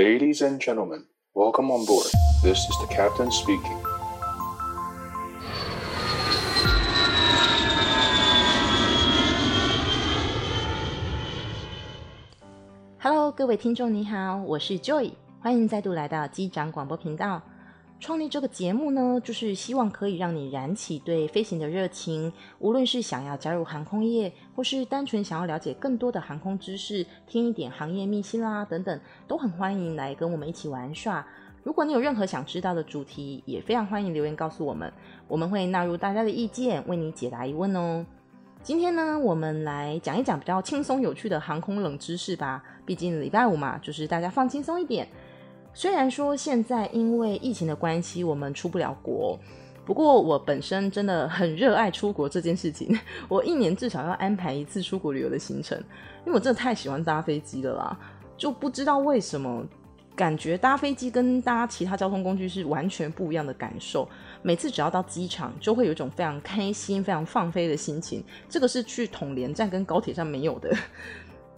Ladies and gentlemen, welcome on board. This is the captain speaking. Hello，各位听众你好，我是 Joy，欢迎再度来到机长广播频道。 创立这个节目呢，就是希望可以让你燃起对飞行的热情。无论是想要加入航空业，或是单纯想要了解更多的航空知识，听一点行业秘辛啦等等，都很欢迎来跟我们一起玩耍。如果你有任何想知道的主题，也非常欢迎留言告诉我们，我们会纳入大家的意见，为你解答疑问哦。今天呢，我们来讲一讲比较轻松有趣的航空冷知识吧。毕竟礼拜五嘛，就是大家放轻松一点。虽然说现在因为疫情的关系，我们出不了国，不过我本身真的很热爱出国这件事情。我一年至少要安排一次出国旅游的行程，因为我真的太喜欢搭飞机了啦。就不知道为什么，感觉搭飞机跟搭其他交通工具是完全不一样的感受。每次只要到机场，就会有一种非常开心、非常放飞的心情。这个是去统联站跟高铁上没有的。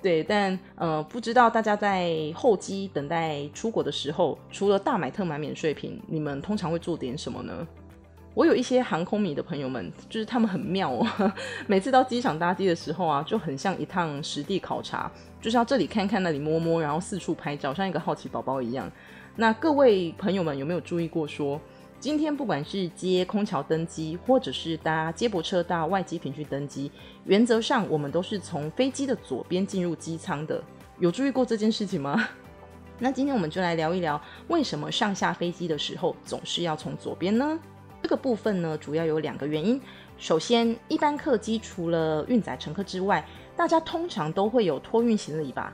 对，但呃，不知道大家在候机等待出国的时候，除了大买特买免税品，你们通常会做点什么呢？我有一些航空迷的朋友们，就是他们很妙哦，每次到机场搭机的时候啊，就很像一趟实地考察，就是要这里看看，那里摸摸，然后四处拍照，像一个好奇宝宝一样。那各位朋友们有没有注意过说，今天不管是接空桥登机，或者是搭接驳车到外机坪去登机，原则上我们都是从飞机的左边进入机舱的。有注意过这件事情吗？那今天我们就来聊一聊，为什么上下飞机的时候总是要从左边呢？这个部分呢，主要有两个原因。首先，一般客机除了运载乘客之外，大家通常都会有托运行李吧。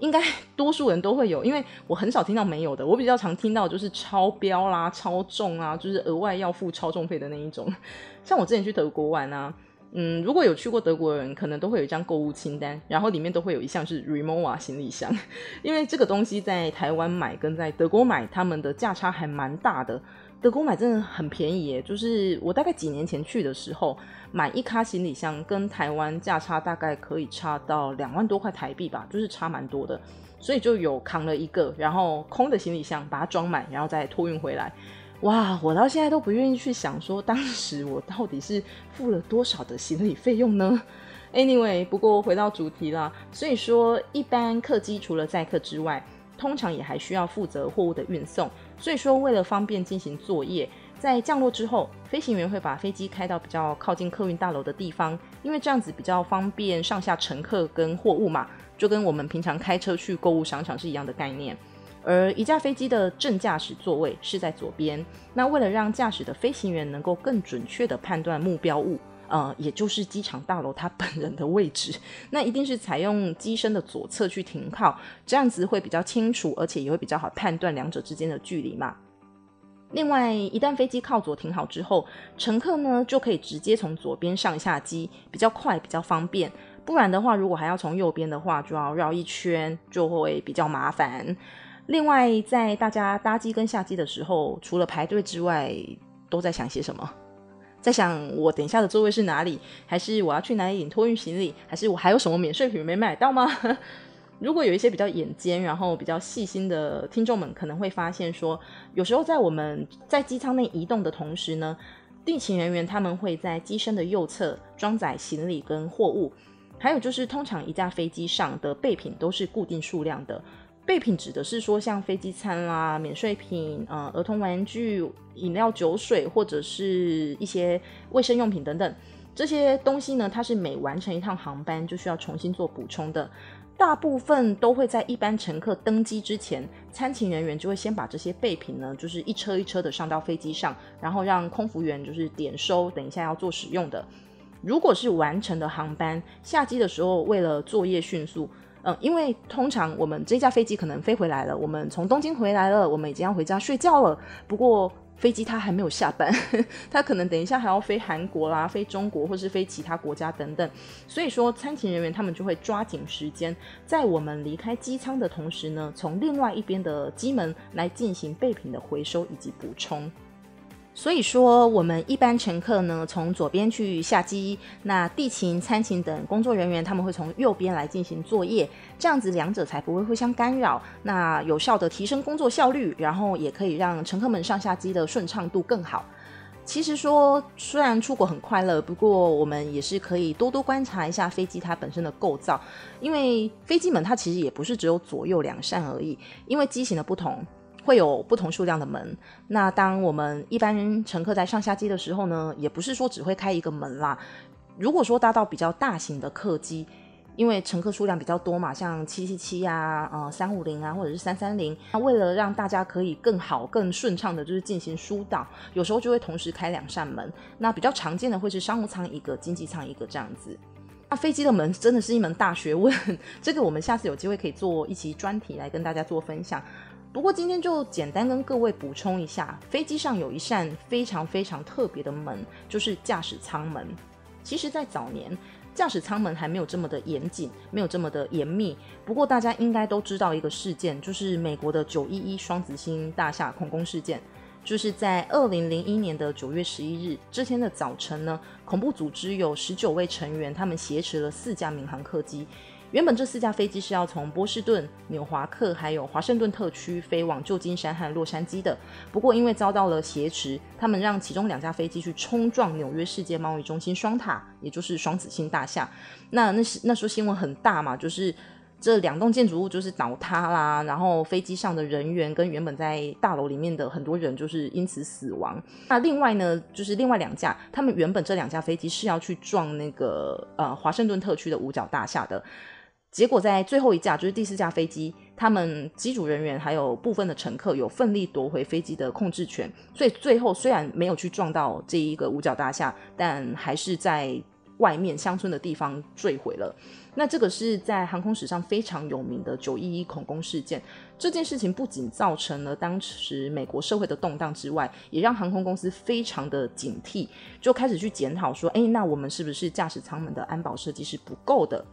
应该多数人都会有，因为我很少听到没有的。我比较常听到就是超标啦、超重啊，就是额外要付超重费的那一种。像我之前去德国玩啊，嗯，如果有去过德国的人，可能都会有一张购物清单，然后里面都会有一项是 Rimowa 行李箱，因为这个东西在台湾买跟在德国买，他们的价差还蛮大的。德国买真的很便宜耶，就是我大概几年前去的时候，买一卡行李箱跟台湾价差大概可以差到两万多块台币吧，就是差蛮多的，所以就有扛了一个，然后空的行李箱把它装满，然后再托运回来。哇，我到现在都不愿意去想说当时我到底是付了多少的行李费用呢？Anyway，不过回到主题啦，所以说一般客机除了载客之外，通常也还需要负责货物的运送。所以说，为了方便进行作业，在降落之后，飞行员会把飞机开到比较靠近客运大楼的地方，因为这样子比较方便上下乘客跟货物嘛，就跟我们平常开车去购物商场是一样的概念。而一架飞机的正驾驶座位是在左边，那为了让驾驶的飞行员能够更准确的判断目标物。呃，也就是机场大楼它本人的位置，那一定是采用机身的左侧去停靠，这样子会比较清楚，而且也会比较好判断两者之间的距离嘛。另外，一旦飞机靠左停好之后，乘客呢就可以直接从左边上下机，比较快，比较方便。不然的话，如果还要从右边的话，就要绕一圈，就会比较麻烦。另外，在大家搭机跟下机的时候，除了排队之外，都在想些什么？在想我等一下的座位是哪里，还是我要去哪里领托运行李，还是我还有什么免税品没买到吗？如果有一些比较眼尖，然后比较细心的听众们，可能会发现说，有时候在我们在机舱内移动的同时呢，地勤人员他们会在机身的右侧装载行李跟货物，还有就是通常一架飞机上的备品都是固定数量的。备品指的是说，像飞机餐啦、免税品、呃、儿童玩具、饮料、酒水，或者是一些卫生用品等等，这些东西呢，它是每完成一趟航班就需要重新做补充的。大部分都会在一般乘客登机之前，餐勤人员就会先把这些备品呢，就是一车一车的上到飞机上，然后让空服员就是点收，等一下要做使用的。如果是完成的航班，下机的时候为了作业迅速。嗯，因为通常我们这架飞机可能飞回来了，我们从东京回来了，我们已经要回家睡觉了。不过飞机它还没有下班，它可能等一下还要飞韩国啦、飞中国或是飞其他国家等等。所以说，餐勤人员他们就会抓紧时间，在我们离开机舱的同时呢，从另外一边的机门来进行备品的回收以及补充。所以说，我们一般乘客呢，从左边去下机，那地勤、餐勤等工作人员他们会从右边来进行作业，这样子两者才不会互相干扰，那有效的提升工作效率，然后也可以让乘客们上下机的顺畅度更好。其实说，虽然出国很快乐，不过我们也是可以多多观察一下飞机它本身的构造，因为飞机门它其实也不是只有左右两扇而已，因为机型的不同。会有不同数量的门。那当我们一般乘客在上下机的时候呢，也不是说只会开一个门啦。如果说搭到比较大型的客机，因为乘客数量比较多嘛，像七七七啊、呃三五零啊，或者是三三零，那为了让大家可以更好、更顺畅的，就是进行疏导，有时候就会同时开两扇门。那比较常见的会是商务舱一个，经济舱一个这样子。那飞机的门真的是一门大学问，这个我们下次有机会可以做一期专题来跟大家做分享。不过今天就简单跟各位补充一下，飞机上有一扇非常非常特别的门，就是驾驶舱门。其实，在早年，驾驶舱门还没有这么的严谨，没有这么的严密。不过大家应该都知道一个事件，就是美国的九一一双子星大厦恐攻事件。就是在二零零一年的九月十一日这天的早晨呢，恐怖组织有十九位成员，他们挟持了四架民航客机。原本这四架飞机是要从波士顿、纽华克还有华盛顿特区飞往旧金山和洛杉矶的，不过因为遭到了挟持，他们让其中两架飞机去冲撞纽约世界贸易中心双塔，也就是双子星大厦。那那时那时候新闻很大嘛，就是这两栋建筑物就是倒塌啦，然后飞机上的人员跟原本在大楼里面的很多人就是因此死亡。那另外呢，就是另外两架，他们原本这两架飞机是要去撞那个呃华盛顿特区的五角大厦的。结果在最后一架，就是第四架飞机，他们机组人员还有部分的乘客有奋力夺回飞机的控制权，所以最后虽然没有去撞到这一个五角大厦，但还是在外面乡村的地方坠毁了。那这个是在航空史上非常有名的九一一恐攻事件。这件事情不仅造成了当时美国社会的动荡之外，也让航空公司非常的警惕，就开始去检讨说，哎，那我们是不是驾驶舱门的安保设计是不够的？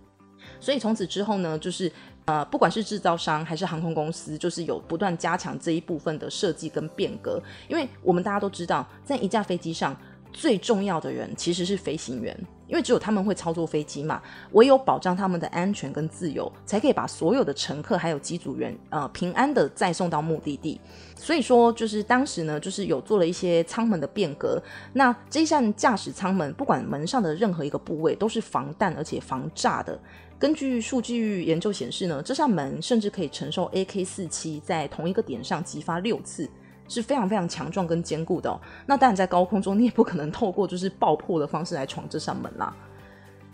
所以从此之后呢，就是呃，不管是制造商还是航空公司，就是有不断加强这一部分的设计跟变革。因为我们大家都知道，在一架飞机上最重要的人其实是飞行员，因为只有他们会操作飞机嘛，唯有保障他们的安全跟自由，才可以把所有的乘客还有机组员呃平安的再送到目的地。所以说，就是当时呢，就是有做了一些舱门的变革。那这扇驾驶舱门，不管门上的任何一个部位，都是防弹而且防炸的。根据数据研究显示呢，这扇门甚至可以承受 AK-47 在同一个点上击发六次，是非常非常强壮跟坚固的。那当然，在高空中你也不可能透过就是爆破的方式来闯这扇门啦。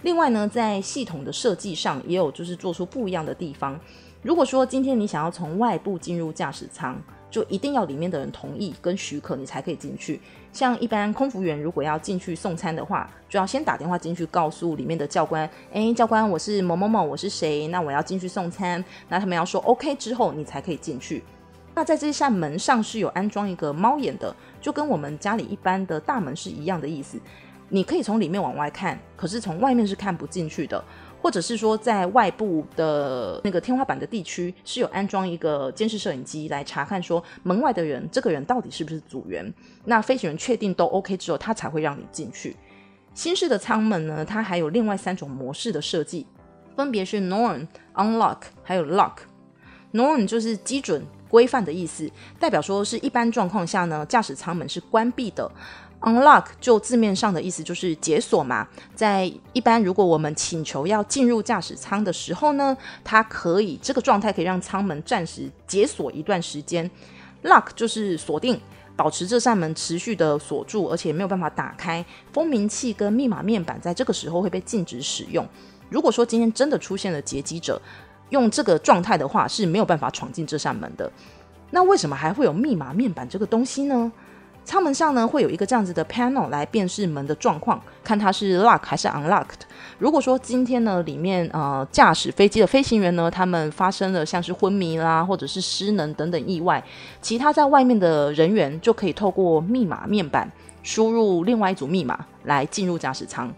另外呢，在系统的设计上也有就是做出不一样的地方。如果说今天你想要从外部进入驾驶舱，就一定要里面的人同意跟许可，你才可以进去。像一般空服员如果要进去送餐的话，就要先打电话进去告诉里面的教官，诶，教官，我是某某某，我是谁？那我要进去送餐。那他们要说 OK 之后，你才可以进去。那在这扇门上是有安装一个猫眼的，就跟我们家里一般的大门是一样的意思。你可以从里面往外看，可是从外面是看不进去的。或者是说，在外部的那个天花板的地区是有安装一个监视摄影机来查看，说门外的人，这个人到底是不是组员？那飞行员确定都 OK 之后，他才会让你进去。新式的舱门呢，它还有另外三种模式的设计，分别是 Norm、Unlock 还有 Lock。Norm 就是基准、规范的意思，代表说是一般状况下呢，驾驶舱门是关闭的。Unlock 就字面上的意思就是解锁嘛，在一般如果我们请求要进入驾驶舱的时候呢，它可以这个状态可以让舱门暂时解锁一段时间。Lock 就是锁定，保持这扇门持续的锁住，而且没有办法打开。蜂鸣器跟密码面板在这个时候会被禁止使用。如果说今天真的出现了劫机者，用这个状态的话是没有办法闯进这扇门的。那为什么还会有密码面板这个东西呢？舱门上呢，会有一个这样子的 panel 来辨识门的状况，看它是 lock 还是 unlocked。如果说今天呢，里面呃驾驶飞机的飞行员呢，他们发生了像是昏迷啦，或者是失能等等意外，其他在外面的人员就可以透过密码面板输入另外一组密码来进入驾驶舱。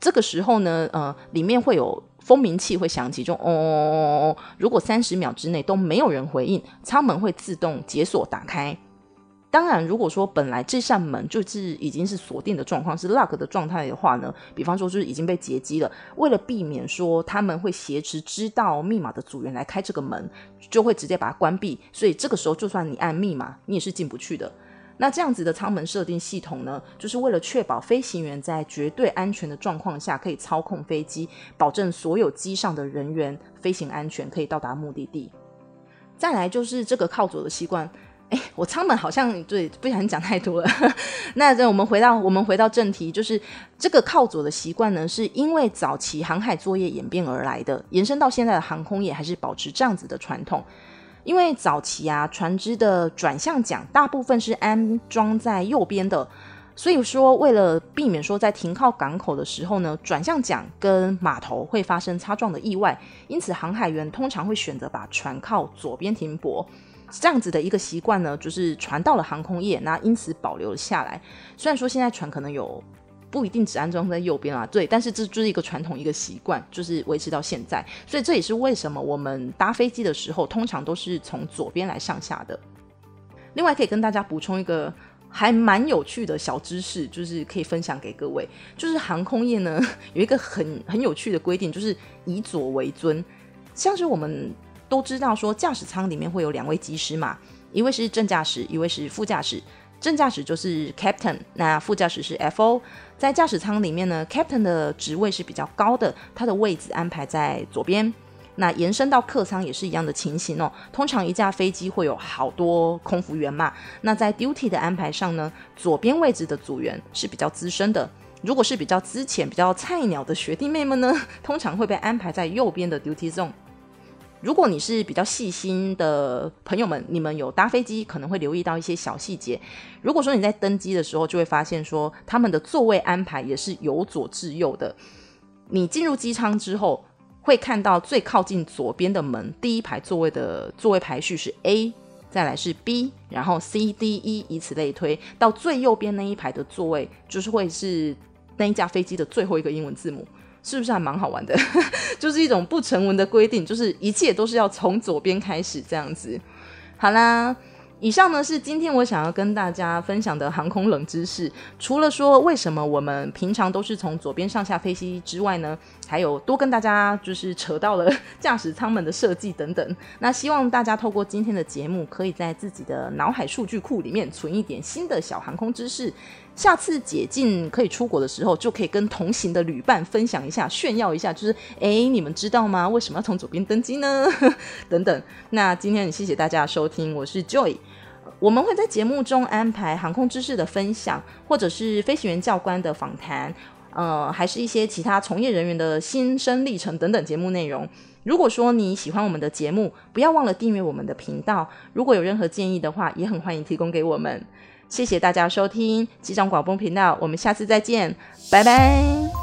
这个时候呢，呃，里面会有蜂鸣器会响起，就哦哦哦哦，如果三十秒之内都没有人回应，舱门会自动解锁打开。当然，如果说本来这扇门就是已经是锁定的状况，是 lock 的状态的话呢，比方说就是已经被劫机了，为了避免说他们会挟持知道密码的组员来开这个门，就会直接把它关闭。所以这个时候，就算你按密码，你也是进不去的。那这样子的舱门设定系统呢，就是为了确保飞行员在绝对安全的状况下可以操控飞机，保证所有机上的人员飞行安全，可以到达目的地。再来就是这个靠左的习惯。哎，我舱门好像对，不小心讲太多了。那这我们回到我们回到正题，就是这个靠左的习惯呢，是因为早期航海作业演变而来的，延伸到现在的航空业还是保持这样子的传统。因为早期啊，船只的转向桨大部分是安装在右边的，所以说为了避免说在停靠港口的时候呢，转向桨跟码头会发生擦撞的意外，因此航海员通常会选择把船靠左边停泊。这样子的一个习惯呢，就是传到了航空业，那因此保留了下来。虽然说现在船可能有不一定只安装在右边啊，对，但是这就是一个传统，一个习惯，就是维持到现在。所以这也是为什么我们搭飞机的时候，通常都是从左边来上下的。另外，可以跟大家补充一个还蛮有趣的小知识，就是可以分享给各位，就是航空业呢 有一个很很有趣的规定，就是以左为尊，像是我们。都知道说驾驶舱里面会有两位机师嘛，一位是正驾驶，一位是副驾驶。正驾驶就是 Captain，那副驾驶是 FO。在驾驶舱里面呢，Captain 的职位是比较高的，他的位置安排在左边。那延伸到客舱也是一样的情形哦。通常一架飞机会有好多空服员嘛，那在 duty 的安排上呢，左边位置的组员是比较资深的。如果是比较资浅、比较菜鸟的学弟妹们呢，通常会被安排在右边的 duty zone。如果你是比较细心的朋友们，你们有搭飞机，可能会留意到一些小细节。如果说你在登机的时候，就会发现说他们的座位安排也是由左至右的。你进入机舱之后，会看到最靠近左边的门，第一排座位的座位排序是 A，再来是 B，然后 C、D、E，以此类推，到最右边那一排的座位就是会是那一架飞机的最后一个英文字母。是不是还蛮好玩的？就是一种不成文的规定，就是一切都是要从左边开始这样子。好啦。以上呢是今天我想要跟大家分享的航空冷知识。除了说为什么我们平常都是从左边上下飞机之外呢，还有多跟大家就是扯到了 驾驶舱门的设计等等。那希望大家透过今天的节目，可以在自己的脑海数据库里面存一点新的小航空知识。下次解禁可以出国的时候，就可以跟同行的旅伴分享一下，炫耀一下，就是哎，你们知道吗？为什么要从左边登机呢？等等。那今天很谢谢大家收听，我是 Joy。我们会在节目中安排航空知识的分享，或者是飞行员教官的访谈，呃，还是一些其他从业人员的心声历程等等节目内容。如果说你喜欢我们的节目，不要忘了订阅我们的频道。如果有任何建议的话，也很欢迎提供给我们。谢谢大家收听机长广播频道，我们下次再见，拜拜。